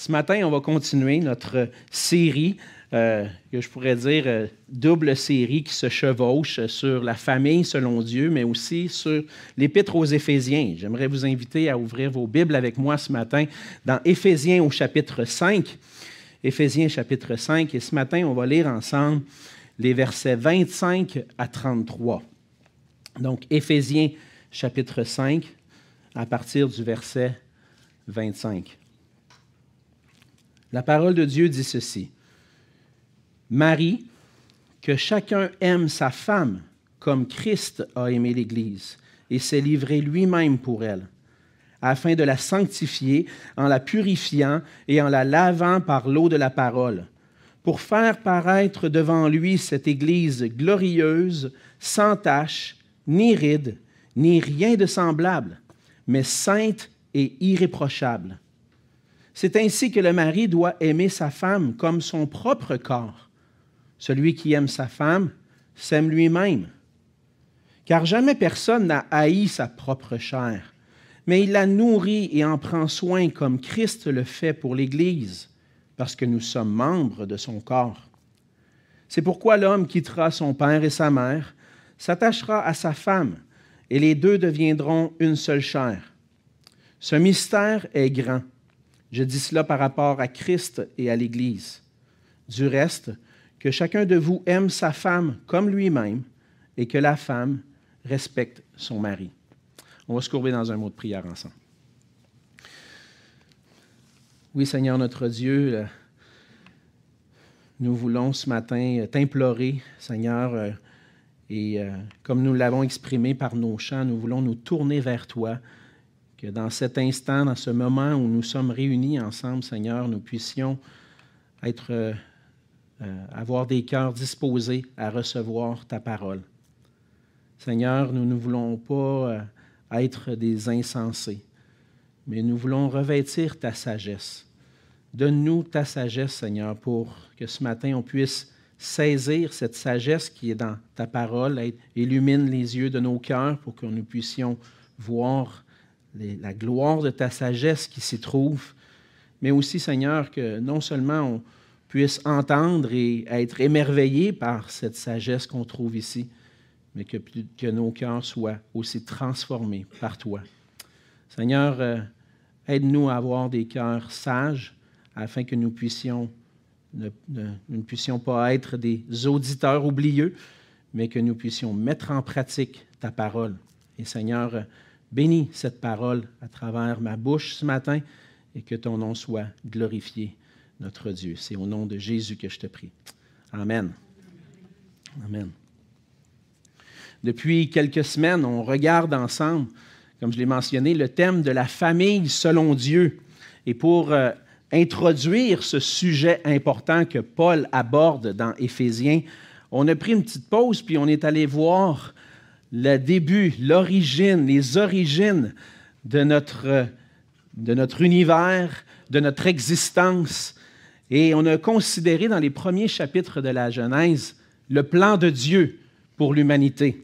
Ce matin, on va continuer notre série, euh, que je pourrais dire euh, double série qui se chevauche sur la famille selon Dieu, mais aussi sur l'Épître aux Éphésiens. J'aimerais vous inviter à ouvrir vos Bibles avec moi ce matin dans Éphésiens au chapitre 5. Éphésiens chapitre 5, et ce matin, on va lire ensemble les versets 25 à 33. Donc, Éphésiens chapitre 5, à partir du verset 25. La parole de Dieu dit ceci. Marie, que chacun aime sa femme comme Christ a aimé l'Église et s'est livré lui-même pour elle, afin de la sanctifier en la purifiant et en la lavant par l'eau de la parole, pour faire paraître devant lui cette Église glorieuse, sans tache, ni ride, ni rien de semblable, mais sainte et irréprochable. C'est ainsi que le mari doit aimer sa femme comme son propre corps. Celui qui aime sa femme s'aime lui-même. Car jamais personne n'a haï sa propre chair, mais il la nourrit et en prend soin comme Christ le fait pour l'Église, parce que nous sommes membres de son corps. C'est pourquoi l'homme quittera son père et sa mère, s'attachera à sa femme, et les deux deviendront une seule chair. Ce mystère est grand je dis cela par rapport à Christ et à l'Église. Du reste, que chacun de vous aime sa femme comme lui-même et que la femme respecte son mari. On va se courber dans un mot de prière ensemble. Oui, Seigneur notre Dieu, euh, nous voulons ce matin euh, t'implorer, Seigneur, euh, et comme nous l'avons exprimé par nos chants, nous voulons nous tourner vers toi que dans cet instant, dans ce moment où nous sommes réunis ensemble, Seigneur, nous puissions être, euh, euh, avoir des cœurs disposés à recevoir ta parole. Seigneur, nous ne voulons pas euh, être des insensés, mais nous voulons revêtir ta sagesse. Donne-nous ta sagesse, Seigneur, pour que ce matin on puisse saisir cette sagesse qui est dans ta parole, illumine les yeux de nos cœurs pour que nous puissions voir la gloire de ta sagesse qui s'y trouve, mais aussi, Seigneur, que non seulement on puisse entendre et être émerveillé par cette sagesse qu'on trouve ici, mais que, nos cœurs soient aussi transformés par toi. Seigneur, euh, aide-nous à avoir des cœurs sages afin que nous puissions ne, ne, puissions pas être des auditeurs oublieux, mais que nous puissions mettre en pratique ta parole. Et Seigneur, Bénis cette parole à travers ma bouche ce matin et que ton nom soit glorifié, notre Dieu. C'est au nom de Jésus que je te prie. Amen. Amen. Depuis quelques semaines, on regarde ensemble, comme je l'ai mentionné, le thème de la famille selon Dieu. Et pour euh, introduire ce sujet important que Paul aborde dans Éphésiens, on a pris une petite pause, puis on est allé voir le début, l'origine, les origines de notre, de notre univers, de notre existence. Et on a considéré dans les premiers chapitres de la Genèse le plan de Dieu pour l'humanité.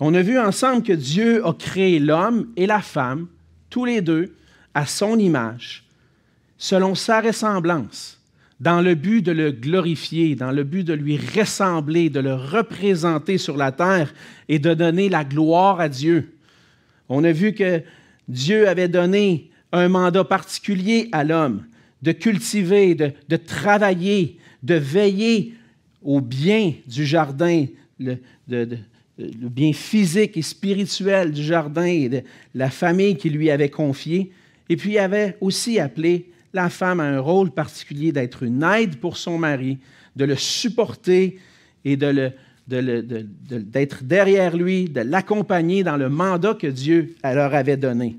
On a vu ensemble que Dieu a créé l'homme et la femme, tous les deux, à son image, selon sa ressemblance dans le but de le glorifier, dans le but de lui ressembler, de le représenter sur la terre et de donner la gloire à Dieu. On a vu que Dieu avait donné un mandat particulier à l'homme, de cultiver, de, travailler, de veiller au bien du jardin, le, bien physique et spirituel du jardin et de la famille qu'il lui avait confiée. Et puis il avait aussi appelé la femme a un rôle particulier d'être une aide pour son mari, de le supporter et d'être derrière lui, de l'accompagner dans le mandat que Dieu leur avait donné.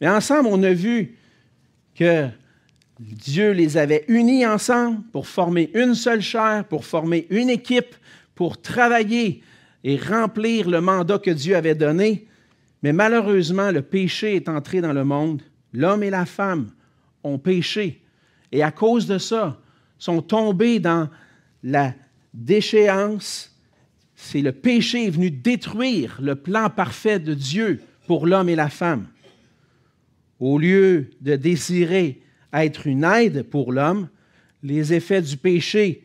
Mais ensemble, on a vu que Dieu les avait unis ensemble pour former une seule chair, pour former une équipe, pour travailler et remplir le mandat que Dieu avait donné. Mais malheureusement, le péché est entré dans le monde. L'homme et la femme ont péché. Et à cause de ça, sont tombés dans la déchéance. C'est le péché venu détruire le plan parfait de Dieu pour l'homme et la femme. Au lieu de désirer être une aide pour l'homme, les effets du péché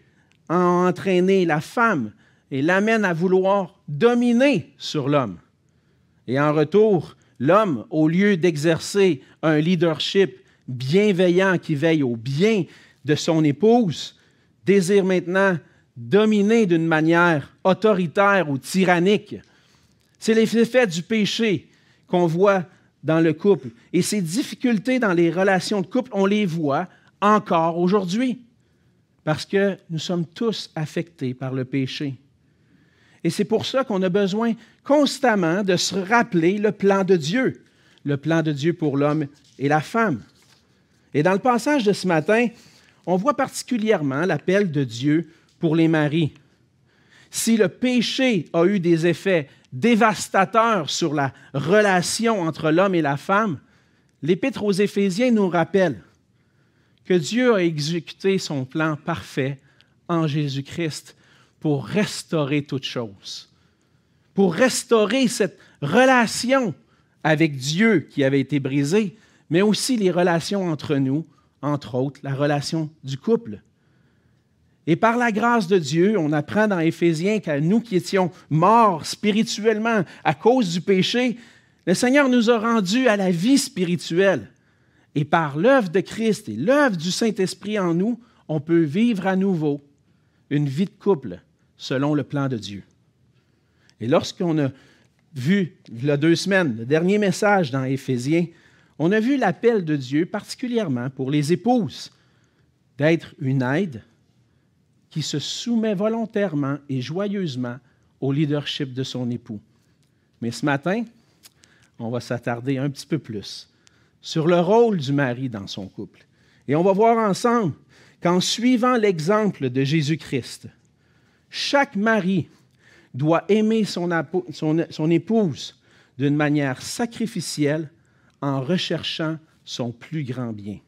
ont entraîné la femme et l'amènent à vouloir dominer sur l'homme. Et en retour, l'homme, au lieu d'exercer un leadership bienveillant qui veille au bien de son épouse, désire maintenant dominer d'une manière autoritaire ou tyrannique. C'est l'effet du péché qu'on voit dans le couple. Et ces difficultés dans les relations de couple, on les voit encore aujourd'hui, parce que nous sommes tous affectés par le péché. Et c'est pour ça qu'on a besoin constamment de se rappeler le plan de Dieu, le plan de Dieu pour l'homme et la femme. Et dans le passage de ce matin, on voit particulièrement l'appel de Dieu pour les maris. Si le péché a eu des effets dévastateurs sur la relation entre l'homme et la femme, l'Épître aux Éphésiens nous rappelle que Dieu a exécuté son plan parfait en Jésus-Christ pour restaurer toutes choses, pour restaurer cette relation avec Dieu qui avait été brisée, mais aussi les relations entre nous, entre autres la relation du couple. Et par la grâce de Dieu, on apprend dans Éphésiens qu'à nous qui étions morts spirituellement à cause du péché, le Seigneur nous a rendus à la vie spirituelle. Et par l'œuvre de Christ et l'œuvre du Saint-Esprit en nous, on peut vivre à nouveau une vie de couple selon le plan de Dieu. Et lorsqu'on a vu, il y a deux semaines, le dernier message dans Éphésiens, on a vu l'appel de Dieu particulièrement pour les épouses d'être une aide, qui se soumet volontairement et joyeusement au leadership de son époux. Mais ce matin, on va s'attarder un petit peu plus sur le rôle du mari dans son couple. Et on va voir ensemble qu'en suivant l'exemple de Jésus-Christ, chaque mari doit aimer son, épouse d'une manière sacrificielle en recherchant son plus grand bien.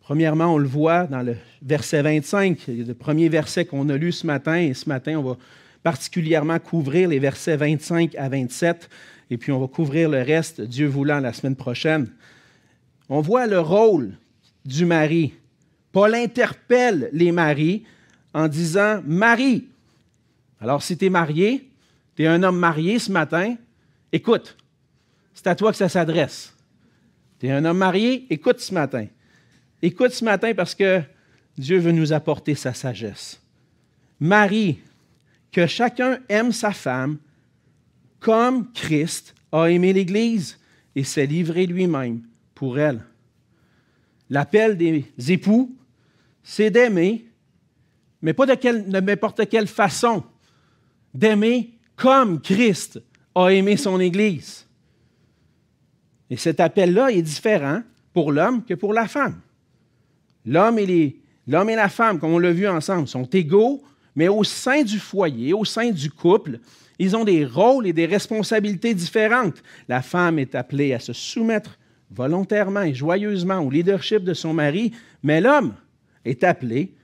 Premièrement, on le voit dans le verset 25, le premier verset qu'on a lu ce matin, et ce matin, on va particulièrement couvrir les versets 25 à 27, et puis on va couvrir le reste, Dieu voulant, la semaine prochaine. On voit le rôle du mari. Paul interpelle les maris en disant Marie. Alors, si tu es marié, tu es un homme marié ce matin, écoute, c'est à toi que ça s'adresse. Tu es un homme marié, écoute ce matin. Écoute ce matin parce que Dieu veut nous apporter sa sagesse. Marie, que chacun aime sa femme comme Christ a aimé l'Église et s'est livré lui-même pour elle. L'appel des époux, c'est d'aimer, mais pas de, n'importe quelle façon, d'aimer comme Christ a aimé son Église. Et cet appel-là est différent pour l'homme que pour la femme. L'homme et, la femme, comme on l'a vu ensemble, sont égaux, mais au sein du foyer, au sein du couple, ils ont des rôles et des responsabilités différentes. La femme est appelée à se soumettre volontairement et joyeusement au leadership de son mari, mais l'homme est appelé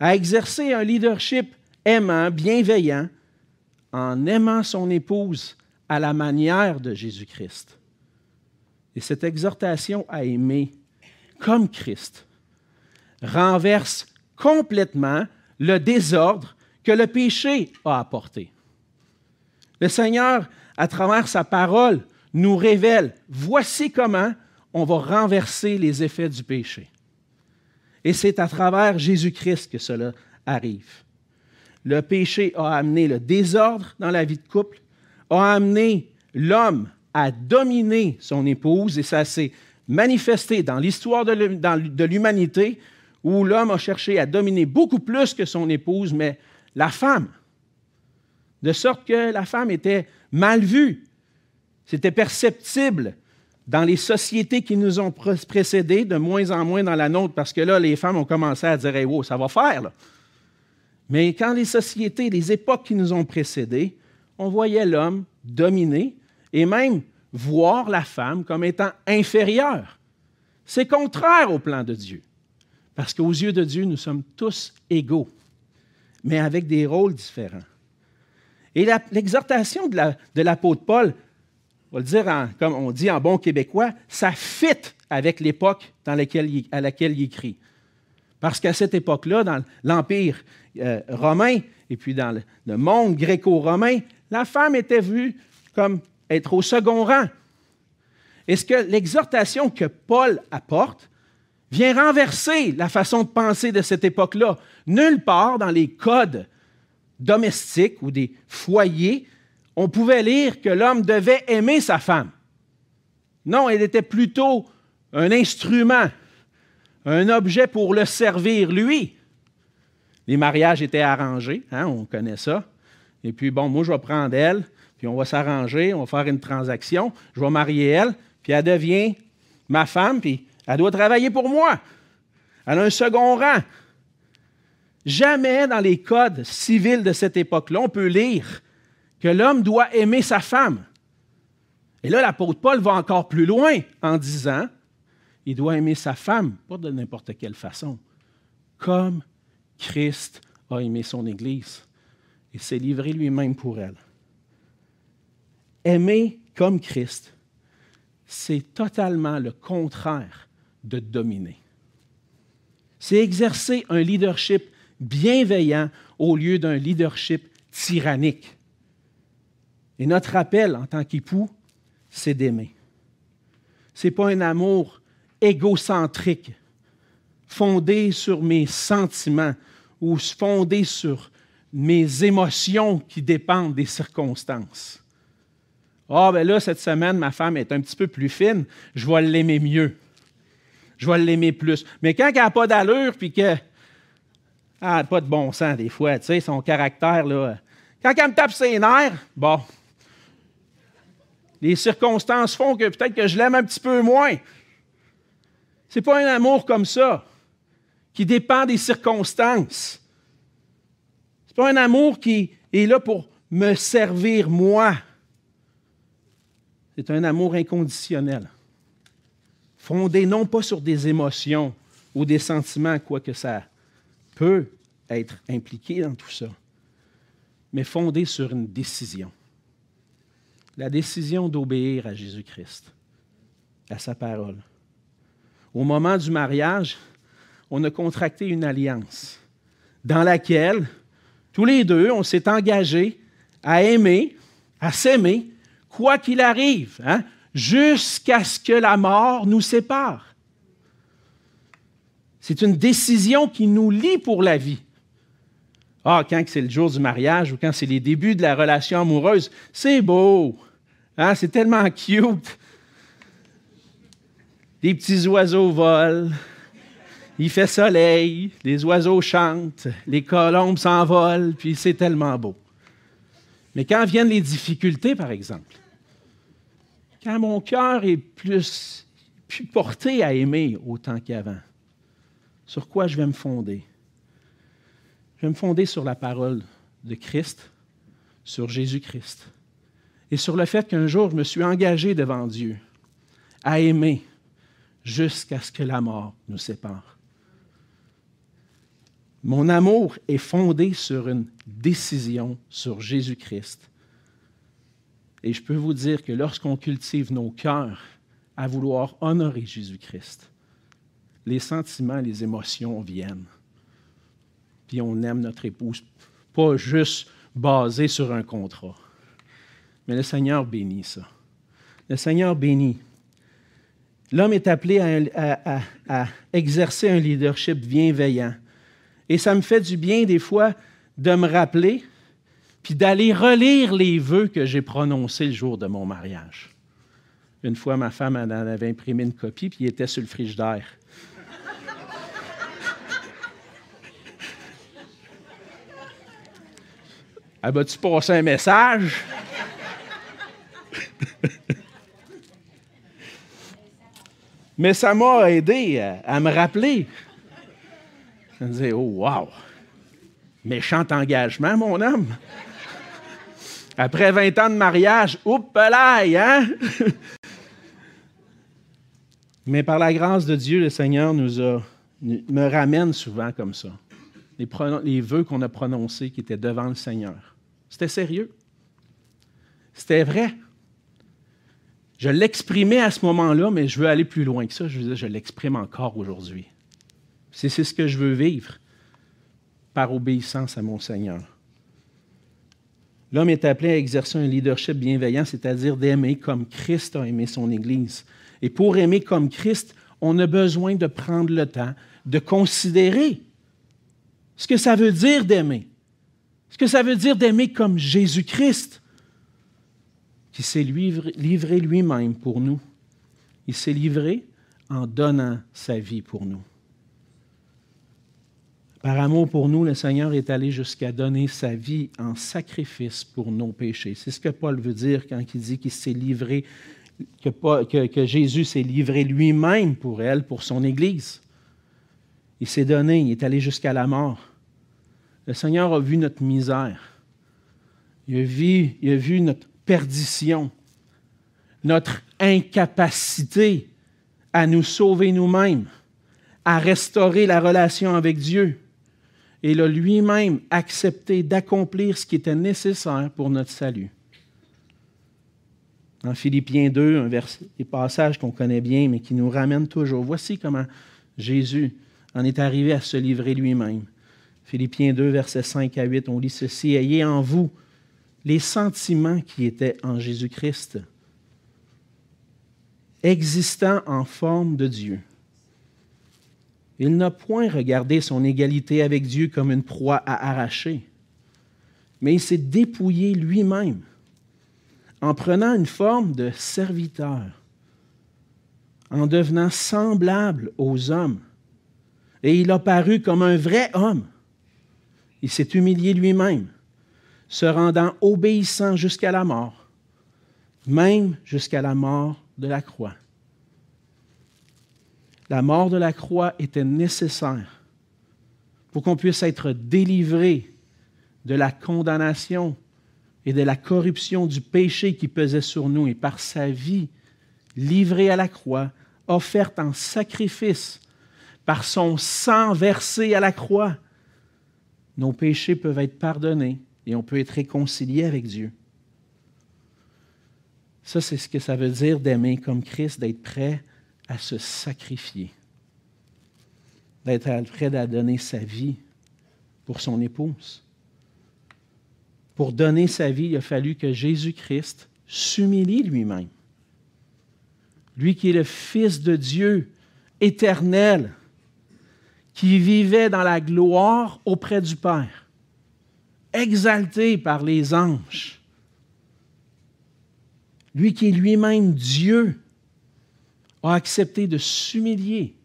à exercer un leadership aimant, bienveillant, en aimant son épouse à la manière de Jésus-Christ. Et cette exhortation à aimer comme Christ renverse complètement le désordre que le péché a apporté. Le Seigneur, à travers sa parole, nous révèle, voici comment on va renverser les effets du péché. Et c'est à travers Jésus-Christ que cela arrive. Le péché a amené le désordre dans la vie de couple, a amené l'homme à dominer son épouse, et ça s'est manifesté dans l'histoire de l'humanité où l'homme a cherché à dominer beaucoup plus que son épouse, mais la femme. De sorte que la femme était mal vue. C'était perceptible dans les sociétés qui nous ont précédés, de moins en moins dans la nôtre, parce que là, les femmes ont commencé à dire hey, wow, ça va faire. Mais quand les sociétés, les époques qui nous ont précédés, on voyait l'homme dominer et même voir la femme comme étant inférieure. C'est contraire au plan de Dieu. Parce qu'aux yeux de Dieu, nous sommes tous égaux, mais avec des rôles différents. Et l'exhortation de l'apôtre Paul on va le dire comme on dit en bon québécois, ça fit avec l'époque à laquelle il écrit. Parce qu'à cette époque-là, dans l'Empire euh, romain et puis dans le, monde gréco-romain, la femme était vue comme être au second rang. Est-ce que l'exhortation que Paul apporte vient renverser la façon de penser de cette époque-là? Nulle part dans les codes domestiques ou des foyers, on pouvait lire que l'homme devait aimer sa femme. Non, elle était plutôt un instrument, un objet pour le servir lui. Les mariages étaient arrangés, hein, on connaît ça. Et puis, bon, moi, je vais prendre elle, puis on va s'arranger, on va faire une transaction, je vais marier elle, puis elle devient ma femme, puis elle doit travailler pour moi. Elle a un second rang. Jamais dans les codes civils de cette époque-là, on peut lire que l'homme doit aimer sa femme. Et là, l'apôtre Paul va encore plus loin en disant, il doit aimer sa femme, pas de n'importe quelle façon, comme Christ a aimé son Église et s'est livré lui-même pour elle. Aimer comme Christ, c'est totalement le contraire de dominer. C'est exercer un leadership bienveillant au lieu d'un leadership tyrannique. Et notre appel en tant qu'époux, c'est d'aimer. Ce n'est pas un amour égocentrique, fondé sur mes sentiments ou fondé sur mes émotions qui dépendent des circonstances. Ah, ben là, cette semaine, ma femme est un petit peu plus fine, je vais l'aimer mieux. Je vais l'aimer plus. Mais quand elle n'a pas d'allure, puis que ah, pas de bon sens des fois, tu sais, son caractère, là. Quand elle me tape ses nerfs, bon, les circonstances font que peut-être que je l'aime un petit peu moins. Ce n'est pas un amour comme ça, qui dépend des circonstances. Ce n'est pas un amour qui est là pour me servir moi. C'est un amour inconditionnel, fondé non pas sur des émotions ou des sentiments, quoique ça peut être impliqué dans tout ça, mais fondé sur une décision. La décision d'obéir à Jésus-Christ, à sa parole. Au moment du mariage, on a contracté une alliance dans laquelle tous les deux, on s'est engagés à aimer, à s'aimer, quoi qu'il arrive, hein, jusqu'à ce que la mort nous sépare. C'est une décision qui nous lie pour la vie. Ah, quand c'est le jour du mariage ou quand c'est les débuts de la relation amoureuse, c'est beau. Hein? C'est tellement cute. Des petits oiseaux volent. Il fait soleil, les oiseaux chantent, les colombes s'envolent, puis c'est tellement beau. Mais quand viennent les difficultés, par exemple, quand mon cœur est plus, plus porté à aimer autant qu'avant, sur quoi je vais me fonder? Je vais me fonder sur la parole de Christ, sur Jésus-Christ, et sur le fait qu'un jour, je me suis engagé devant Dieu à aimer jusqu'à ce que la mort nous sépare. Mon amour est fondé sur une décision sur Jésus-Christ. Et je peux vous dire que lorsqu'on cultive nos cœurs à vouloir honorer Jésus-Christ, les sentiments, les émotions viennent. Puis on aime notre épouse, pas juste basé sur un contrat. Mais le Seigneur bénit ça. Le Seigneur bénit. L'homme est appelé à, à, exercer un leadership bienveillant. Et ça me fait du bien des fois de me rappeler, puis d'aller relire les vœux que j'ai prononcés le jour de mon mariage. Une fois, ma femme en avait imprimé une copie, puis il était sur le frigidaire. Ah ben, tu passer un message? Mais ça m'a aidé à, me rappeler. Je me disais, oh, wow! Méchant engagement, mon homme. Après 20 ans de mariage, oups, hein? Mais par la grâce de Dieu, le Seigneur nous me ramène souvent comme ça. Les, les vœux qu'on a prononcés qui étaient devant le Seigneur. C'était sérieux. C'était vrai. Je l'exprimais à ce moment-là, mais je veux aller plus loin que ça. Je veux dire, je l'exprime encore aujourd'hui. C'est ce que je veux vivre par obéissance à mon Seigneur. L'homme est appelé à exercer un leadership bienveillant, c'est-à-dire d'aimer comme Christ a aimé son Église. Et pour aimer comme Christ, on a besoin de prendre le temps de considérer ce que ça veut dire d'aimer. Ce que ça veut dire d'aimer comme Jésus-Christ, qui s'est livré lui-même pour nous. Il s'est livré en donnant sa vie pour nous. Par amour pour nous, le Seigneur est allé jusqu'à donner sa vie en sacrifice pour nos péchés. C'est ce que Paul veut dire quand il dit qu'il s'est livré, que, Jésus s'est livré lui-même pour elle, pour son Église. Il s'est donné, il est allé jusqu'à la mort. Le Seigneur a vu notre misère. Il a vu notre perdition, notre incapacité à nous sauver nous-mêmes, à restaurer la relation avec Dieu. Et il a lui-même accepté d'accomplir ce qui était nécessaire pour notre salut. Dans Philippiens 2, un passages qu'on connaît bien, mais qui nous ramènent toujours. Voici comment Jésus en est arrivé à se livrer lui-même. Philippiens 2, versets 5 à 8, on lit ceci. Ayez en vous les sentiments qui étaient en Jésus-Christ, existant en forme de Dieu. Il n'a point regardé son égalité avec Dieu comme une proie à arracher, mais il s'est dépouillé lui-même en prenant une forme de serviteur, en devenant semblable aux hommes. Et il a paru comme un vrai homme. Il s'est humilié lui-même, se rendant obéissant jusqu'à la mort, même jusqu'à la mort de la croix. La mort de la croix était nécessaire pour qu'on puisse être délivré de la condamnation et de la corruption du péché qui pesait sur nous et par sa vie livrée à la croix, offerte en sacrifice, par son sang versé à la croix, nos péchés peuvent être pardonnés et on peut être réconcilié avec Dieu. Ça, c'est ce que ça veut dire d'aimer comme Christ, d'être prêt à se sacrifier, d'être prêt à donner sa vie pour son épouse. Pour donner sa vie, il a fallu que Jésus-Christ s'humilie lui-même. Lui qui est le Fils de Dieu éternel, qui vivait dans la gloire auprès du Père, exalté par les anges. Lui qui est lui-même Dieu a accepté de s'humilier,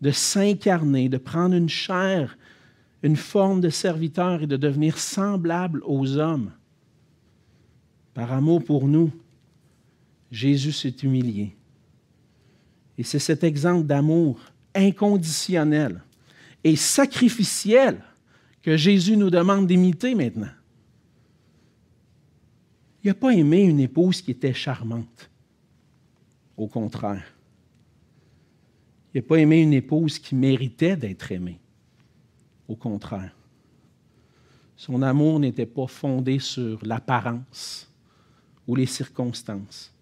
de s'incarner, de prendre une chair, une forme de serviteur et de devenir semblable aux hommes. Par amour pour nous, Jésus s'est humilié. Et c'est cet exemple d'amour inconditionnel et sacrificiel que Jésus nous demande d'imiter maintenant. Il n'a pas aimé une épouse qui était charmante. Au contraire. Il n'a pas aimé une épouse qui méritait d'être aimée. Au contraire. Son amour n'était pas fondé sur l'apparence ou les circonstances.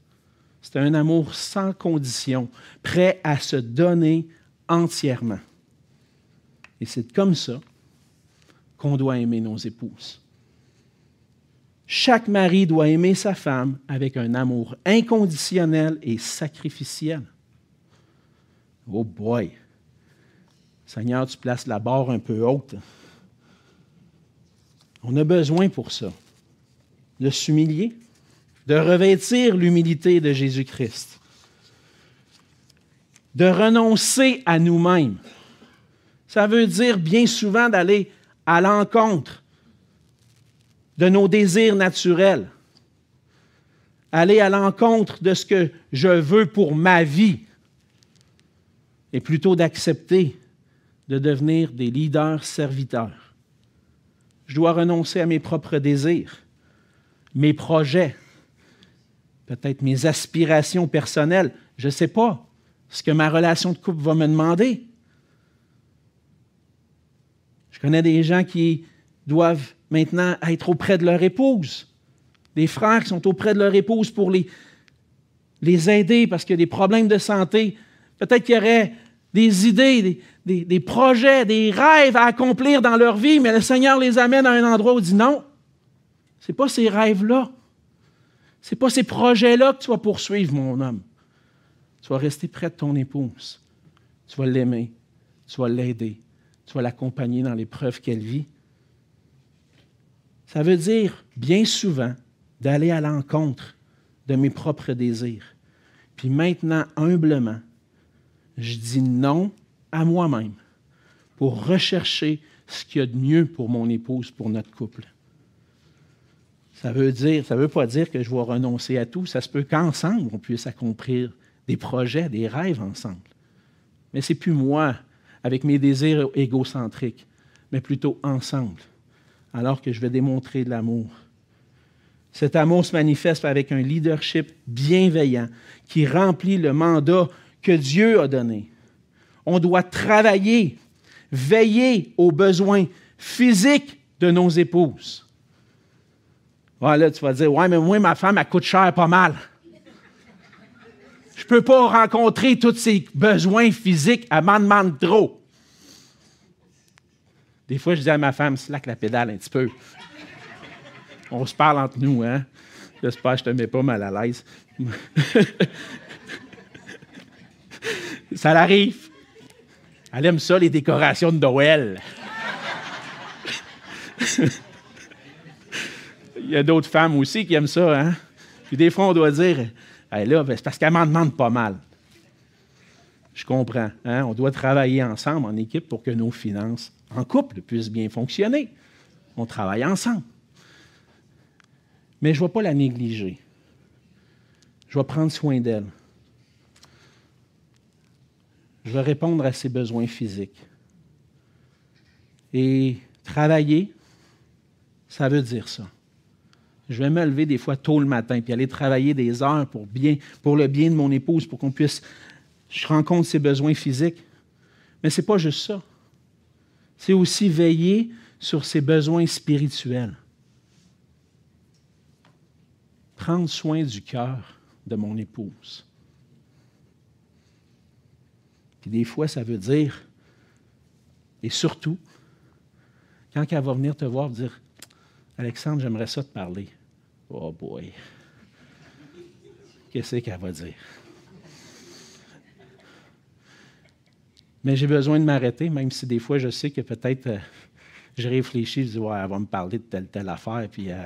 C'était un amour sans condition, prêt à se donner entièrement. Et c'est comme ça qu'on doit aimer nos épouses. Chaque mari doit aimer sa femme avec un amour inconditionnel et sacrificiel. Oh boy! Seigneur, tu places la barre un peu haute. On a besoin pour ça de s'humilier, de revêtir l'humilité de Jésus-Christ de renoncer à nous-mêmes. Ça veut dire bien souvent d'aller à l'encontre de nos désirs naturels, aller à l'encontre de ce que je veux pour ma vie, et plutôt d'accepter de devenir des leaders serviteurs. Je dois renoncer à mes propres désirs, mes projets, peut-être mes aspirations personnelles, je ne sais pas ce que ma relation de couple va me demander. Je connais des gens qui doivent maintenant être auprès de leur épouse, des frères qui sont auprès de leur épouse pour les, aider parce qu'il y a des problèmes de santé. Peut-être qu'il y aurait des idées, des, des, projets, des rêves à accomplir dans leur vie, mais le Seigneur les amène à un endroit où il dit non, ce n'est pas ces rêves-là. Ce n'est pas ces projets-là que tu vas poursuivre, mon homme. Tu vas rester près de ton épouse. Tu vas l'aimer. Tu vas l'aider. Tu vas l'accompagner dans l'épreuve qu'elle vit. Ça veut dire, bien souvent, d'aller à l'encontre de mes propres désirs. Puis maintenant, humblement, je dis non à moi-même pour rechercher ce qu'il y a de mieux pour mon épouse, pour notre couple. Ça veut dire, ça veut pas dire que je vais renoncer à tout. Ça se peut qu'ensemble, on puisse accomplir des projets, des rêves ensemble. Mais c'est plus moi, avec mes désirs égocentriques, mais plutôt ensemble, alors que je vais démontrer de l'amour. Cet amour se manifeste avec un leadership bienveillant qui remplit le mandat que Dieu a donné. On doit travailler, veiller aux besoins physiques de nos épouses. Voilà, tu vas dire, ouais, mais moi, ma femme, elle coûte cher pas mal. Je ne peux pas rencontrer tous ses besoins physiques, elle m'en demande trop. Des fois, je dis à ma femme, slack la pédale un petit peu. On se parle entre nous, hein? J'espère que je te mets pas mal à l'aise. ça l'arrive. Elle aime ça, les décorations de Noël. Il y a d'autres femmes aussi qui aiment ça, hein? Puis des fois, on doit dire, là, ben, c'est parce qu'elle m'en demande pas mal. Je comprends. Hein? On doit travailler ensemble, en équipe, pour que nos finances en couple puissent bien fonctionner. On travaille ensemble. Mais je ne vais pas la négliger. Je vais prendre soin d'elle. Je vais répondre à ses besoins physiques. Et travailler, ça veut dire ça. Je vais me lever des fois tôt le matin, puis aller travailler des heures pour, pour le bien de mon épouse, pour qu'on puisse. Je rencontre ses besoins physiques. Mais ce n'est pas juste ça. C'est aussi veiller sur ses besoins spirituels. Prendre soin du cœur de mon épouse. Puis des fois, ça veut dire, et surtout, quand elle va venir te voir, dire Alexandre, j'aimerais ça te parler. Oh boy. Qu'est-ce qu'elle va dire? Mais j'ai besoin de m'arrêter, même si des fois je sais que peut-être euh, je réfléchis, je dis, ouais, elle va me parler de telle, telle affaire, puis euh,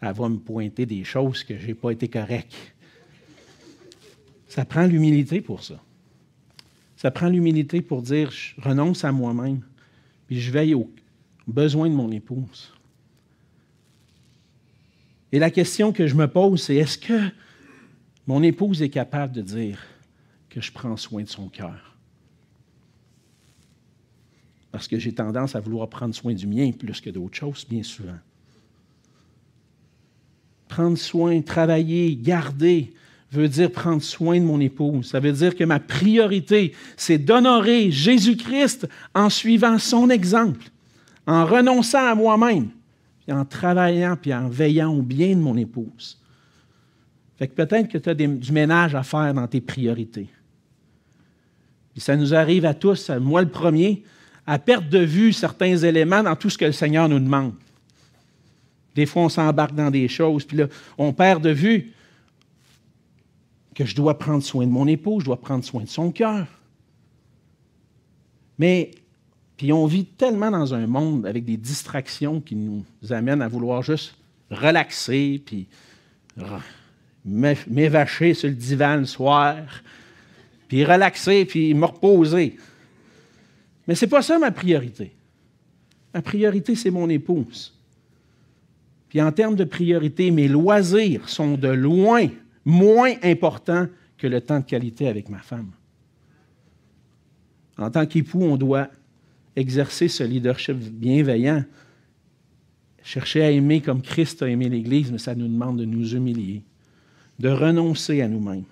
elle va me pointer des choses que je n'ai pas été correct. Ça prend l'humilité pour ça. Ça prend l'humilité pour dire, je renonce à moi-même, puis je veille aux besoins de mon épouse. Et la question que je me pose, c'est est-ce que mon épouse est capable de dire que je prends soin de son cœur? Parce que j'ai tendance à vouloir prendre soin du mien plus que d'autres choses, bien souvent. Prendre soin, travailler, garder, veut dire prendre soin de mon épouse. Ça veut dire que ma priorité, c'est d'honorer Jésus-Christ en suivant son exemple, en renonçant à moi-même en travaillant puis en veillant au bien de mon épouse. Fait que peut-être que tu as du ménage à faire dans tes priorités. Puis ça nous arrive à tous, moi le premier, à perdre de vue certains éléments dans tout ce que le Seigneur nous demande. Des fois, on s'embarque dans des choses, puis là, on perd de vue que je dois prendre soin de mon épouse, je dois prendre soin de son cœur. Mais puis on vit tellement dans un monde avec des distractions qui nous amènent à vouloir juste relaxer, puis m'évacher sur le divan le soir, puis relaxer, puis me reposer. Mais ce n'est pas ça ma priorité. Ma priorité, c'est mon épouse. Puis en termes de priorité, mes loisirs sont de loin moins importants que le temps de qualité avec ma femme. En tant qu'époux, on doit exercer ce leadership bienveillant, chercher à aimer comme Christ a aimé l'Église, mais ça nous demande de nous humilier, de renoncer à nous-mêmes.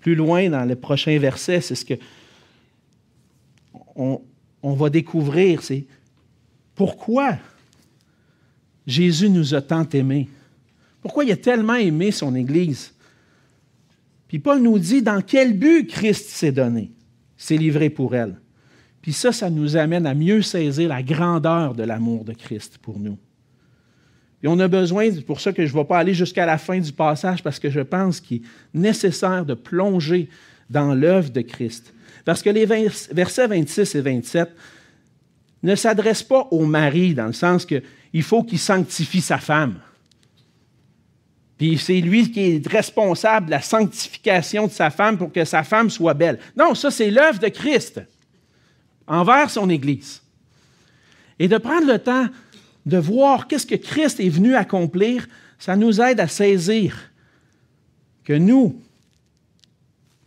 Plus loin, dans le prochain verset, c'est ce que on, va découvrir, c'est pourquoi Jésus nous a tant aimés. Pourquoi il a tellement aimé son Église? Puis Paul nous dit dans quel but Christ s'est donné, s'est livré pour elle. Puis ça, ça nous amène à mieux saisir la grandeur de l'amour de Christ pour nous. Et on a besoin, c'est pour ça que je ne vais pas aller jusqu'à la fin du passage, parce que je pense qu'il est nécessaire de plonger dans l'œuvre de Christ. Parce que les versets 26 et 27 ne s'adressent pas au mari, dans le sens qu'il faut qu'il sanctifie sa femme. Puis c'est lui qui est responsable de la sanctification de sa femme pour que sa femme soit belle. Non, ça c'est l'œuvre de Christ envers son Église. Et de prendre le temps de voir qu'est-ce que Christ est venu accomplir, ça nous aide à saisir que nous,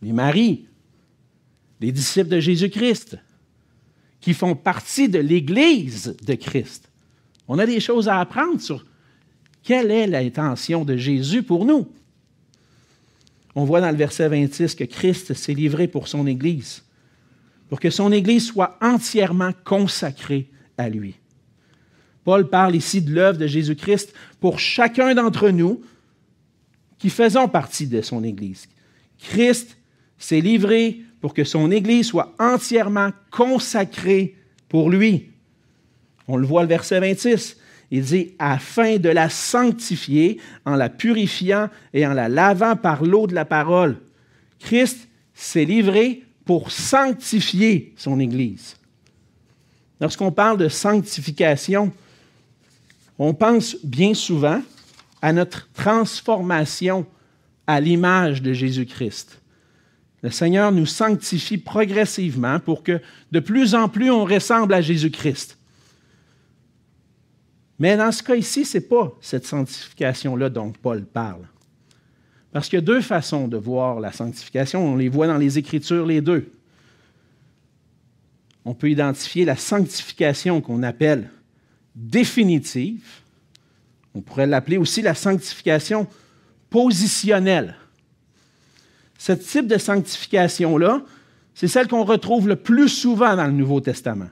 les maris, les disciples de Jésus-Christ, qui font partie de l'Église de Christ, on a des choses à apprendre sur quelle est l'intention de Jésus pour nous. On voit dans le verset 26 que Christ s'est livré pour son Église pour que son Église soit entièrement consacrée à lui. Paul parle ici de l'œuvre de Jésus-Christ pour chacun d'entre nous qui faisons partie de son Église. Christ s'est livré pour que son Église soit entièrement consacrée pour lui. On le voit le verset 26. Il dit, afin de la sanctifier en la purifiant et en la lavant par l'eau de la parole. Christ s'est livré pour sanctifier son Église. Lorsqu'on parle de sanctification, on pense bien souvent à notre transformation à l'image de Jésus-Christ. Le Seigneur nous sanctifie progressivement pour que de plus en plus on ressemble à Jésus-Christ. Mais dans ce cas ici, ce n'est pas cette sanctification-là dont Paul parle. Parce qu'il y a deux façons de voir la sanctification. On les voit dans les Écritures, les deux. On peut identifier la sanctification qu'on appelle définitive. On pourrait l'appeler aussi la sanctification positionnelle. Ce type de sanctification-là, c'est celle qu'on retrouve le plus souvent dans le Nouveau Testament.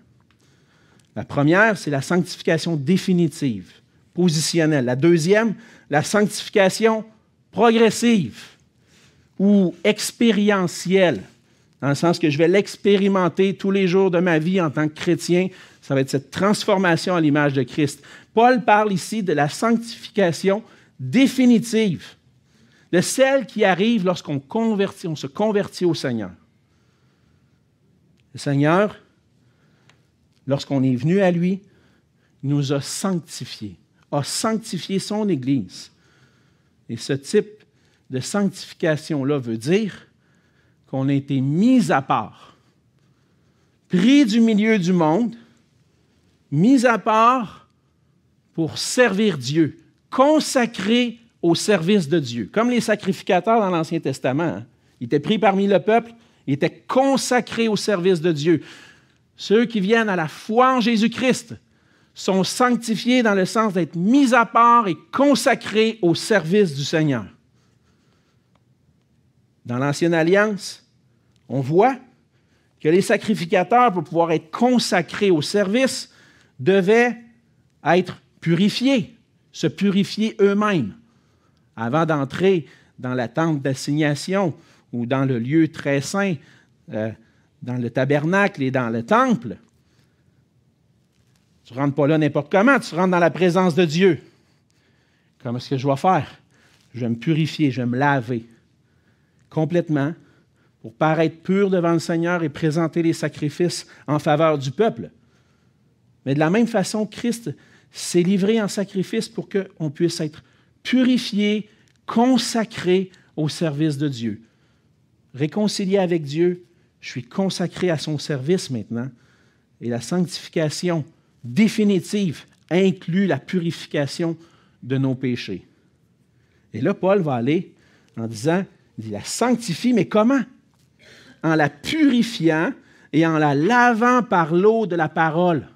La première, c'est la sanctification définitive, positionnelle. La deuxième, la sanctification progressive ou expérientielle, dans le sens que je vais l'expérimenter tous les jours de ma vie en tant que chrétien. Ça va être cette transformation à l'image de Christ. Paul parle ici de la sanctification définitive, de celle qui arrive lorsqu'on se convertit au Seigneur. Le Seigneur, lorsqu'on est venu à lui, nous a sanctifiés, a sanctifié son Église et ce type de sanctification-là veut dire qu'on a été mis à part, pris du milieu du monde, mis à part pour servir Dieu, consacré au service de Dieu. Comme les sacrificateurs dans l'Ancien Testament. Hein. Ils étaient pris parmi le peuple, ils étaient consacrés au service de Dieu. Ceux qui viennent à la foi en Jésus-Christ sont sanctifiés dans le sens d'être mis à part et consacrés au service du Seigneur. Dans l'Ancienne Alliance, on voit que les sacrificateurs, pour pouvoir être consacrés au service, devaient être purifiés, se purifier eux-mêmes avant d'entrer dans la tente d'assignation ou dans le lieu très saint, euh, dans le tabernacle et dans le temple. Tu ne rentres pas là n'importe comment, tu rentres dans la présence de Dieu. Comment est-ce que je dois faire? Je vais me purifier, je vais me laver complètement pour paraître pur devant le Seigneur et présenter les sacrifices en faveur du peuple. Mais de la même façon, Christ s'est livré en sacrifice pour qu'on puisse être purifié, consacré au service de Dieu. Réconcilié avec Dieu, je suis consacré à son service maintenant. Et la sanctification définitive inclut la purification de nos péchés. Et là, Paul va aller en disant, il la sanctifie, mais comment? En la purifiant et en la lavant par l'eau de la parole.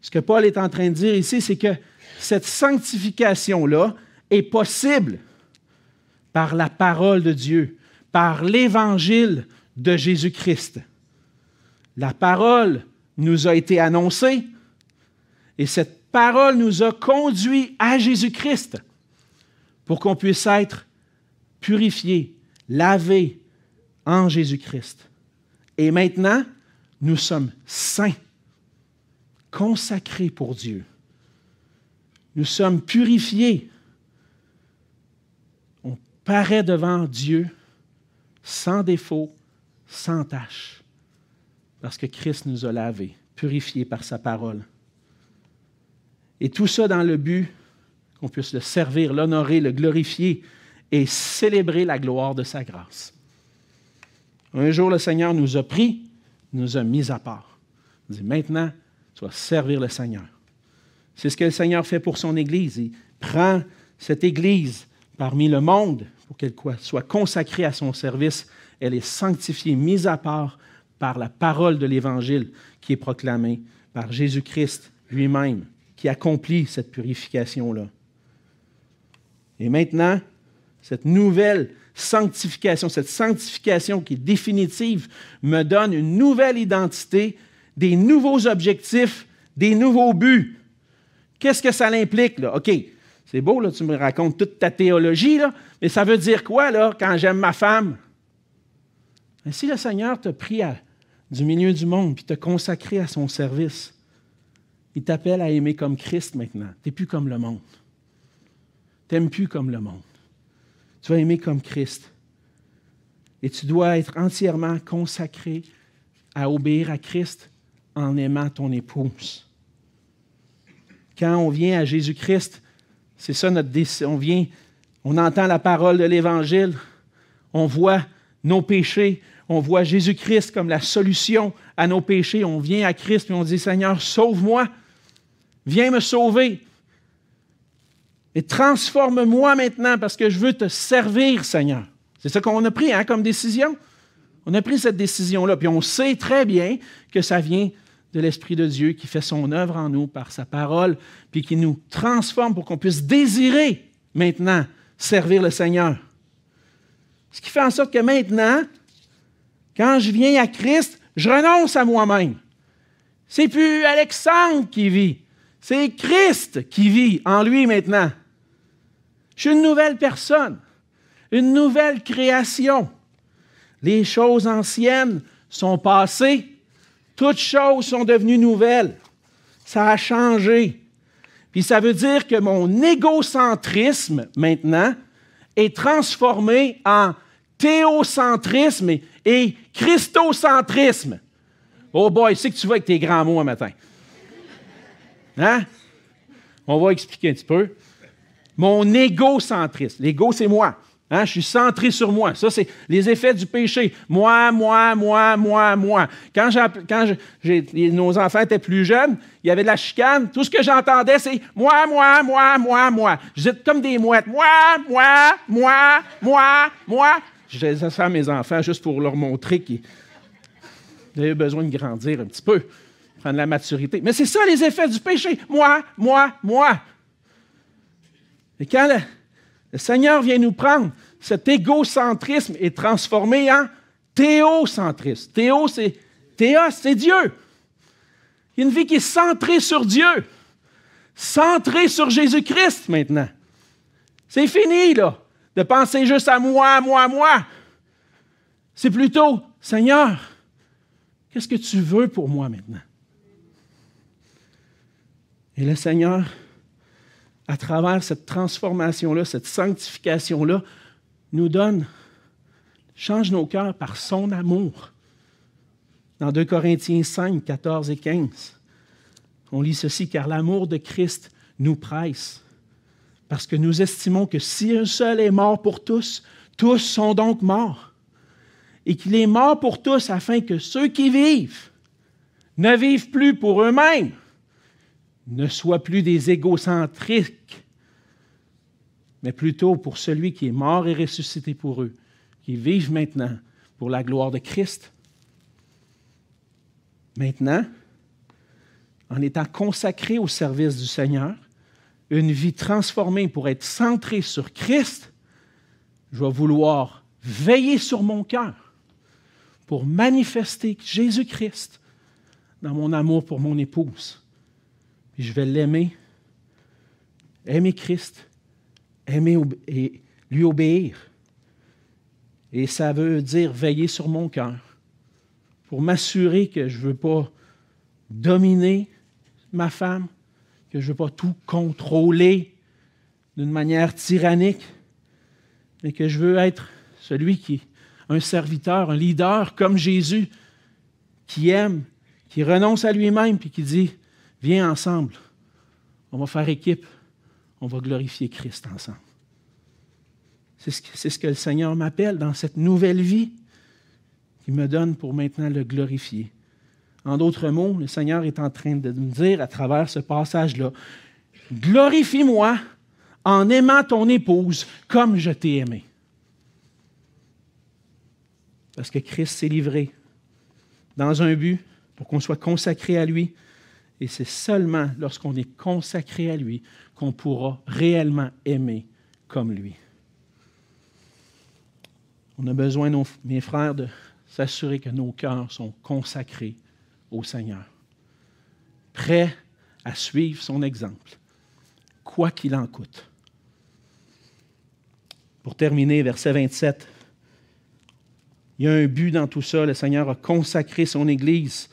Ce que Paul est en train de dire ici, c'est que cette sanctification-là est possible par la parole de Dieu, par l'évangile de Jésus-Christ. La parole nous a été annoncée et cette parole nous a conduits à Jésus-Christ. pour qu'on puisse être purifié, lavé en Jésus-Christ. Et maintenant, nous sommes saints, consacrés pour Dieu. Nous sommes purifiés. On paraît devant Dieu sans défaut, sans tâche, parce que Christ nous a lavés, purifiés par sa parole. Et tout ça dans le but qu'on puisse le servir, l'honorer, le glorifier et célébrer la gloire de sa grâce. Un jour, le Seigneur nous a pris, nous a mis à part. Il dit, maintenant, tu servir le Seigneur. C'est ce que le Seigneur fait pour son Église. Il prend cette Église parmi le monde pour qu'elle soit consacrée à son service. Elle est sanctifiée, mise à part par la parole de l'Évangile qui est proclamée par Jésus-Christ lui-même, qui accomplit cette purification-là. Et maintenant, cette nouvelle sanctification, cette sanctification qui est définitive, me donne une nouvelle identité, des nouveaux objectifs, des nouveaux buts. Qu'est-ce que ça implique? Là? OK, c'est beau, là, tu me racontes toute ta théologie, là, mais ça veut dire quoi là, quand j'aime ma femme? Ben, si le Seigneur t'a pris du milieu du monde et t'a consacré à son service, il t'appelle à aimer comme Christ maintenant. Tu n'es plus comme le monde. Tu n'aimes plus comme le monde. Tu vas aimer comme Christ. Et tu dois être entièrement consacré à obéir à Christ en aimant ton épouse. Quand on vient à Jésus-Christ, c'est ça notre décision. On vient, on entend la parole de l'Évangile, on voit nos péchés, on voit Jésus-Christ comme la solution à nos péchés. On vient à Christ et on dit Seigneur, sauve-moi, viens me sauver. Et transforme-moi maintenant parce que je veux te servir, Seigneur. C'est ça qu'on a pris hein, comme décision. On a pris cette décision-là, puis on sait très bien que ça vient de l'Esprit de Dieu qui fait son œuvre en nous par sa parole, puis qui nous transforme pour qu'on puisse désirer maintenant servir le Seigneur. Ce qui fait en sorte que maintenant, quand je viens à Christ, je renonce à moi-même. C'est plus Alexandre qui vit, c'est Christ qui vit en lui maintenant. Je suis une nouvelle personne, une nouvelle création. Les choses anciennes sont passées, toutes choses sont devenues nouvelles. Ça a changé. Puis ça veut dire que mon égocentrisme maintenant est transformé en théocentrisme et, christocentrisme. Oh boy, c'est que tu vas avec tes grands mots un matin. Hein? On va expliquer un petit peu. Mon égocentrisme. L'ego, c'est moi. Hein? Je suis centré sur moi. Ça, c'est les effets du péché. Moi, moi, moi, moi, moi. Quand, nos enfants étaient plus jeunes, il y avait de la chicane. Tout ce que j'entendais, c'est moi, moi, moi, moi, moi. J'étais comme des mouettes. Moi, moi, moi, moi, moi. Je disais ça à mes enfants juste pour leur montrer qu'ils avaient besoin de grandir un petit peu, prendre la maturité. Mais c'est ça les effets du péché. Moi, moi, moi. Et quand Seigneur vient nous prendre, cet égocentrisme est transformé en théocentrisme. Théo, c'est théos, c'est Dieu. Il y a une vie qui est centrée sur Dieu, centrée sur Jésus-Christ maintenant. C'est fini, là, de penser juste à moi, moi, moi. C'est plutôt, Seigneur, qu'est-ce que tu veux pour moi maintenant? Et le Seigneur à travers cette transformation-là, cette sanctification-là, nous donne, change nos cœurs par son amour. Dans 2 Corinthiens 5, 14 et 15, on lit ceci, car l'amour de Christ nous presse, parce que nous estimons que si un seul est mort pour tous, tous sont donc morts, et qu'il est mort pour tous afin que ceux qui vivent ne vivent plus pour eux-mêmes, ne soient plus des égocentriques, mais plutôt pour celui qui est mort et ressuscité pour eux, qui vivent maintenant pour la gloire de Christ. Maintenant, en étant consacré au service du Seigneur, une vie transformée pour être centrée sur Christ, je vais vouloir veiller sur mon cœur pour manifester Jésus-Christ dans mon amour pour mon épouse je vais l'aimer, aimer Christ, aimer et lui obéir. Et ça veut dire veiller sur mon cœur. Pour m'assurer que je ne veux pas dominer ma femme, que je ne veux pas tout contrôler d'une manière tyrannique, mais que je veux être celui qui est un serviteur, un leader comme Jésus, qui aime, qui renonce à lui-même, puis qui dit, viens ensemble, on va faire équipe, on va glorifier Christ ensemble. C'est ce, que le Seigneur m'appelle dans cette nouvelle vie qu'il me donne pour maintenant le glorifier. En d'autres mots, le Seigneur est en train de me dire à travers ce passage-là, glorifie-moi en aimant ton épouse comme je t'ai aimé. Parce que Christ s'est livré dans un but pour qu'on soit consacré à lui. Et c'est seulement lorsqu'on est consacré à lui qu'on pourra réellement aimer comme lui. On a besoin, mes frères, de s'assurer que nos cœurs sont consacrés au Seigneur, prêts à suivre son exemple, quoi qu'il en coûte. Pour terminer, verset 27, il y a un but dans tout ça. Le Seigneur a consacré son Église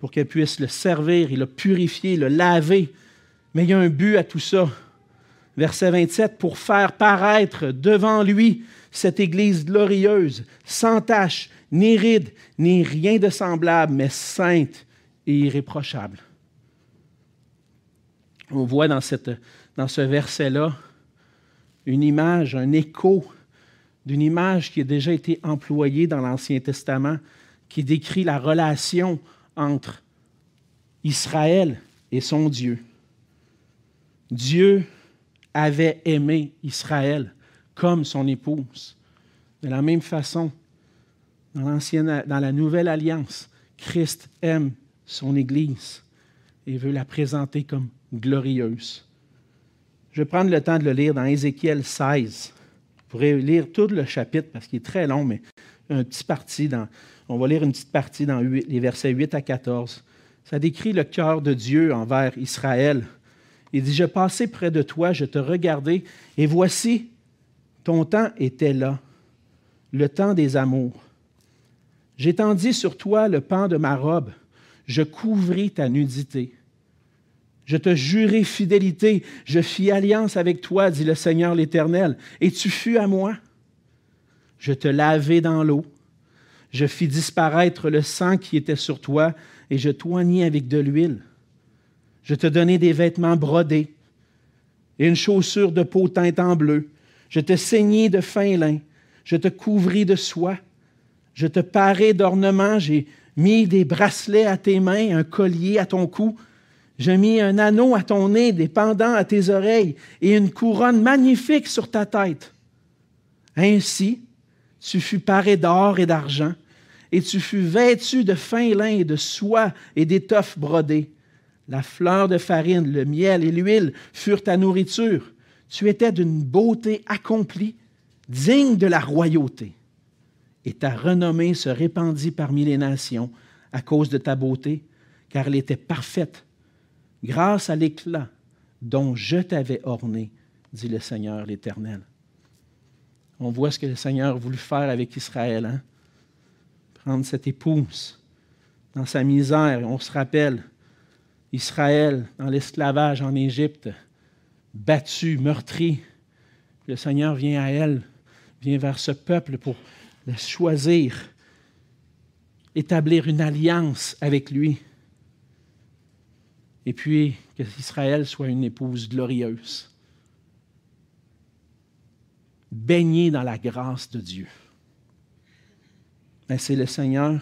pour qu'elle puisse le servir, il l'a purifié, le laver. Mais il y a un but à tout ça. Verset 27, pour faire paraître devant lui cette Église glorieuse, sans tache, ni ride, ni rien de semblable, mais sainte et irréprochable. On voit dans, ce verset-là une image, un écho d'une image qui a déjà été employée dans l'Ancien Testament, qui décrit la relation entre Israël et son Dieu. Dieu avait aimé Israël comme son épouse. De la même façon, dans, la nouvelle alliance, Christ aime son Église et veut la présenter comme glorieuse. Je vais prendre le temps de le lire dans Ézéchiel 16. Vous pourrez lire tout le chapitre parce qu'il est très long, mais un petit parti dans, on va lire une petite partie dans les versets 8 à 14. Ça décrit le cœur de Dieu envers Israël. Il dit, je passais près de toi, je te regardais, et voici, ton temps était là, le temps des amours. J'étendis sur toi le pan de ma robe, je couvris ta nudité. Je te jurai fidélité, je fis alliance avec toi, dit le Seigneur l'Éternel, et tu fus à moi. Je te lavai dans l'eau, je fis disparaître le sang qui était sur toi, et je t'oignis avec de l'huile. Je te donnai des vêtements brodés et une chaussure de peau teinte en bleu. Je te ceignis de fin lin, je te couvris de soie je te parai d'ornements, j'ai mis des bracelets à tes mains, un collier à ton cou. J'ai mis un anneau à ton nez, des pendants à tes oreilles et une couronne magnifique sur ta tête. Ainsi, tu fus paré d'or et d'argent, et tu fus vêtu de fin lin et de soie et d'étoffes brodées. La fleur de farine, le miel et l'huile furent ta nourriture. Tu étais d'une beauté accomplie, digne de la royauté et ta renommée se répandit parmi les nations à cause de ta beauté, car elle était parfaite, grâce à l'éclat dont je t'avais orné, dit le Seigneur l'Éternel. On voit ce que le Seigneur a faire avec Israël. Hein? Prendre cette épouse dans sa misère. On se rappelle, Israël dans l'esclavage en Égypte, battu, meurtri. Le Seigneur vient à elle, vient vers ce peuple pour de choisir, établir une alliance avec lui. Et puis que Israël soit une épouse glorieuse, baignée dans la grâce de Dieu. Mais c'est le Seigneur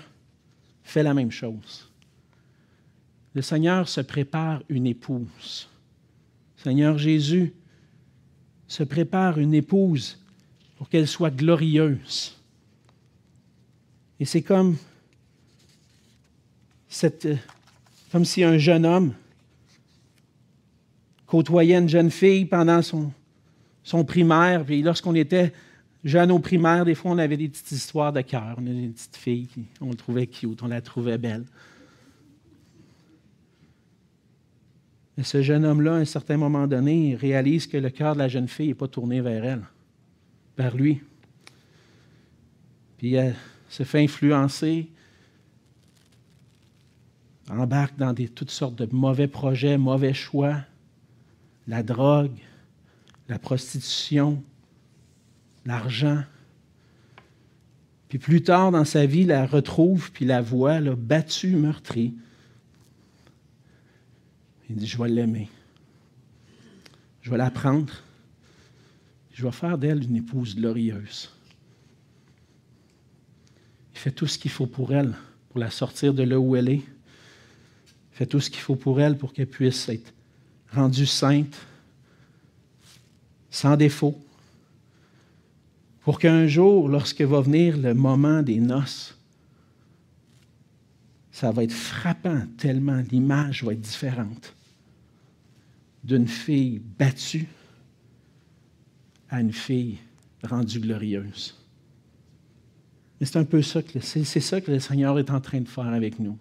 fait la même chose. Le Seigneur se prépare une épouse. Seigneur Jésus se prépare une épouse pour qu'elle soit glorieuse. Et c'est comme, cette, comme si un jeune homme côtoyait une jeune fille pendant son, son primaire. Puis lorsqu'on était jeune au primaire, des fois, on avait des petites histoires de cœur. On avait des petites filles, on le trouvait cute, on la trouvait belle. Mais ce jeune homme-là, à un certain moment donné, il réalise que le cœur de la jeune fille n'est pas tourné vers elle, vers lui. Puis elle se fait influencer, embarque dans toutes sortes de mauvais projets, mauvais choix, la drogue, la prostitution, l'argent. Puis plus tard dans sa vie, la retrouve, puis la voit là, battue, meurtrie. Il dit, je vais l'aimer. Je vais la prendre. Je vais faire d'elle une épouse glorieuse. Il fait tout ce qu'il faut pour elle, pour la sortir de là où elle est. Il fait tout ce qu'il faut pour elle pour qu'elle puisse être rendue sainte, sans défaut, pour qu'un jour, lorsque va venir le moment des noces, ça va être frappant tellement l'image va être différente d'une fille battue à une fille rendue glorieuse. C'est un peu ça que, c'est, ça que le Seigneur est en train de faire avec nous.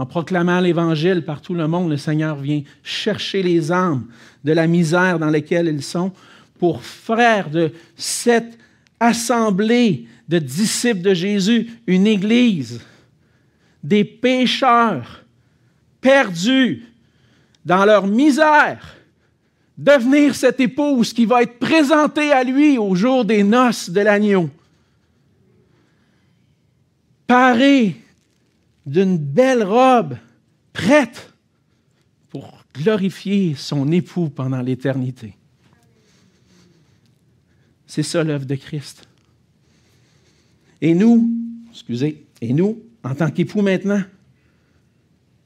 En proclamant l'Évangile par tout le monde, le Seigneur vient chercher les âmes de la misère dans laquelle ils sont pour faire de cette assemblée de disciples de Jésus une église, des pécheurs perdus dans leur misère, devenir cette épouse qui va être présentée à lui au jour des noces de l'agneau. Parée d'une belle robe, prête pour glorifier son époux pendant l'éternité. C'est ça l'œuvre de Christ. Et nous, excusez, et nous, en tant qu'époux maintenant,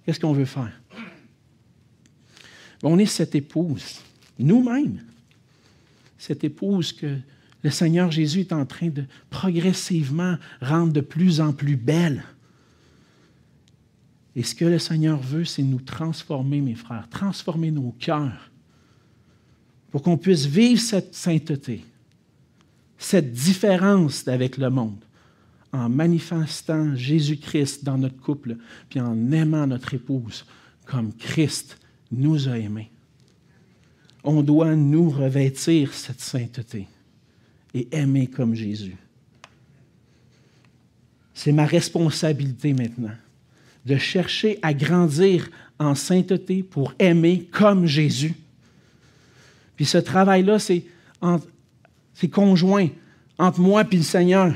qu'est-ce qu'on veut faire? On est cette épouse, nous-mêmes, cette épouse que le Seigneur Jésus est en train de progressivement rendre de plus en plus belle. Et ce que le Seigneur veut, c'est nous transformer, mes frères, transformer nos cœurs pour qu'on puisse vivre cette sainteté, cette différence avec le monde, en manifestant Jésus-Christ dans notre couple, puis en aimant notre épouse comme Christ nous a aimés. On doit nous revêtir cette sainteté et aimer comme Jésus. C'est ma responsabilité maintenant de chercher à grandir en sainteté pour aimer comme Jésus. Puis ce travail-là, c'est, conjoint entre moi et le Seigneur.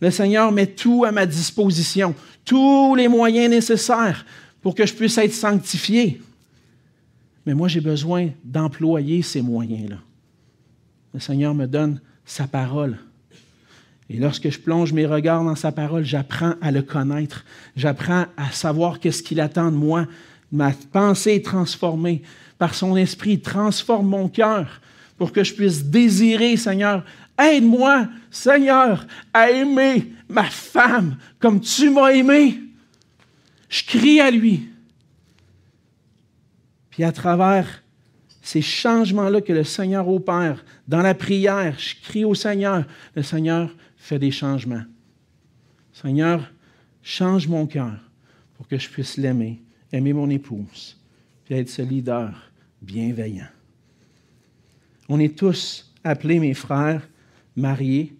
Le Seigneur met tout à ma disposition, tous les moyens nécessaires pour que je puisse être sanctifié. Mais moi, j'ai besoin d'employer ces moyens-là. Le Seigneur me donne sa parole. Et lorsque je plonge mes regards dans sa parole, j'apprends à le connaître. J'apprends à savoir qu'est-ce qu'il attend de moi. Ma pensée est transformée par son esprit. Il transforme mon cœur pour que je puisse désirer, Seigneur. Aide-moi, Seigneur, à aimer ma femme comme tu m'as aimé. Je crie à lui. Puis à travers ces changements-là que le Seigneur opère dans la prière, je crie au Seigneur. Le Seigneur fait des changements. Seigneur, change mon cœur pour que je puisse l'aimer, aimer mon épouse, puis être ce leader bienveillant. On est tous appelés, mes frères, mariés,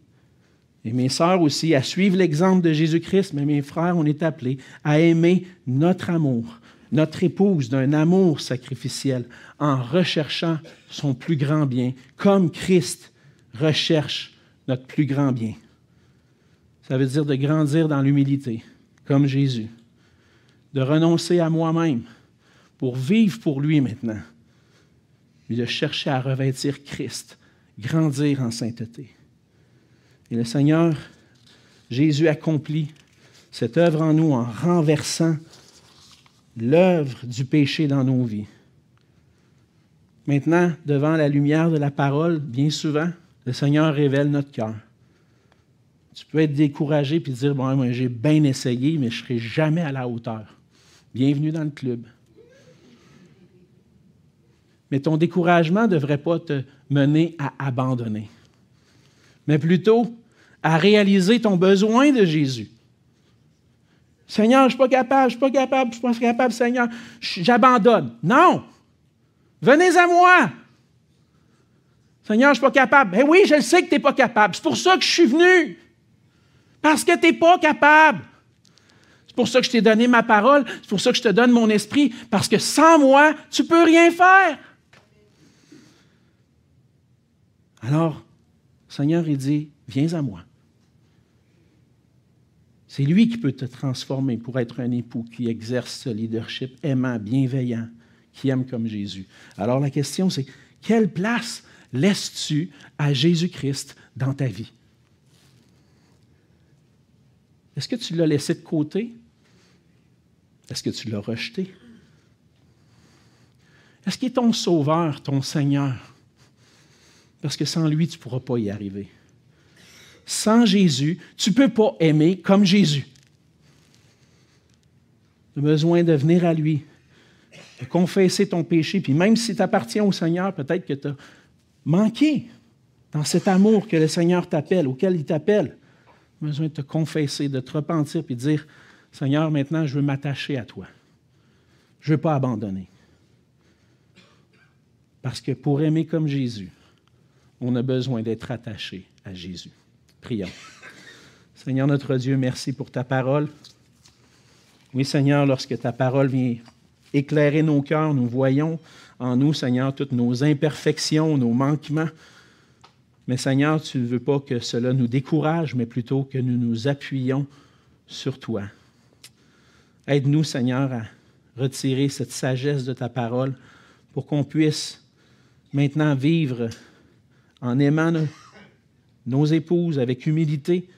et mes sœurs aussi, à suivre l'exemple de Jésus-Christ, mais mes frères, on est appelés à aimer notre amour, notre épouse d'un amour sacrificiel, en recherchant son plus grand bien, comme Christ recherche notre plus grand bien. Ça veut dire de grandir dans l'humilité, comme Jésus, de renoncer à moi-même pour vivre pour lui maintenant, et de chercher à revêtir Christ, grandir en sainteté. Et le Seigneur, Jésus accomplit cette œuvre en nous en renversant l'œuvre du péché dans nos vies. Maintenant, devant la lumière de la parole, bien souvent, le Seigneur révèle notre cœur. Tu peux être découragé et dire Bon, moi, j'ai bien essayé, mais je ne serai jamais à la hauteur. Bienvenue dans le club. Mais ton découragement ne devrait pas te mener à abandonner mais plutôt à réaliser ton besoin de Jésus. Seigneur, je ne suis pas capable, je ne suis pas capable, je ne suis pas capable, Seigneur, j'abandonne. Non! Venez à moi! Seigneur, je ne suis pas capable. Eh oui, je sais que tu n'es pas capable. C'est pour ça que je suis venu. Parce que tu n'es pas capable. C'est pour ça que je t'ai donné ma parole. C'est pour ça que je te donne mon esprit. Parce que sans moi, tu ne peux rien faire. Alors, Seigneur, il dit, viens à moi. C'est lui qui peut te transformer pour être un époux qui exerce ce leadership aimant, bienveillant, qui aime comme Jésus. Alors la question, c'est quelle place laisses-tu à Jésus-Christ dans ta vie? Est-ce que tu l'as laissé de côté? Est-ce que tu l'as rejeté? Est-ce qu'il est ton sauveur, ton Seigneur? Parce que sans lui, tu ne pourras pas y arriver. Sans Jésus, tu ne peux pas aimer comme Jésus. Tu as besoin de venir à lui, de confesser ton péché, puis même si tu appartiens au Seigneur, peut-être que tu as manqué dans cet amour que le Seigneur t'appelle, auquel il t'appelle. Besoin de te confesser, de te repentir, puis de dire, Seigneur, maintenant, je veux m'attacher à toi. Je ne veux pas abandonner. Parce que pour aimer comme Jésus, on a besoin d'être attaché à Jésus. Prions. Seigneur notre Dieu, merci pour ta parole. Oui, Seigneur, lorsque ta parole vient éclairer nos cœurs, nous voyons en nous, Seigneur, toutes nos imperfections, nos manquements. Mais Seigneur, tu ne veux pas que cela nous décourage, mais plutôt que nous nous appuyions sur toi. Aide-nous, Seigneur, à retirer cette sagesse de ta parole pour qu'on puisse maintenant vivre en aimant nos épouses avec humilité,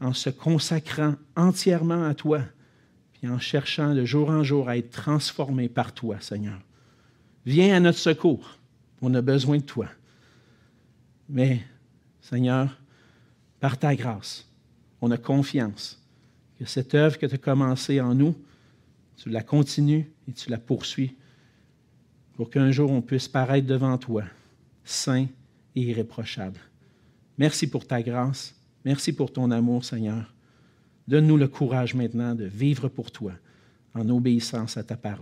en se consacrant entièrement à toi, puis en cherchant de jour en jour à être transformés par toi, Seigneur. Viens à notre secours. On a besoin de toi. Mais, Seigneur, par ta grâce, on a confiance que cette œuvre que tu as commencée en nous, tu la continues et tu la poursuis pour qu'un jour on puisse paraître devant toi, saint et irréprochable. Merci pour ta grâce. Merci pour ton amour, Seigneur. Donne-nous le courage maintenant de vivre pour toi en obéissance à ta parole.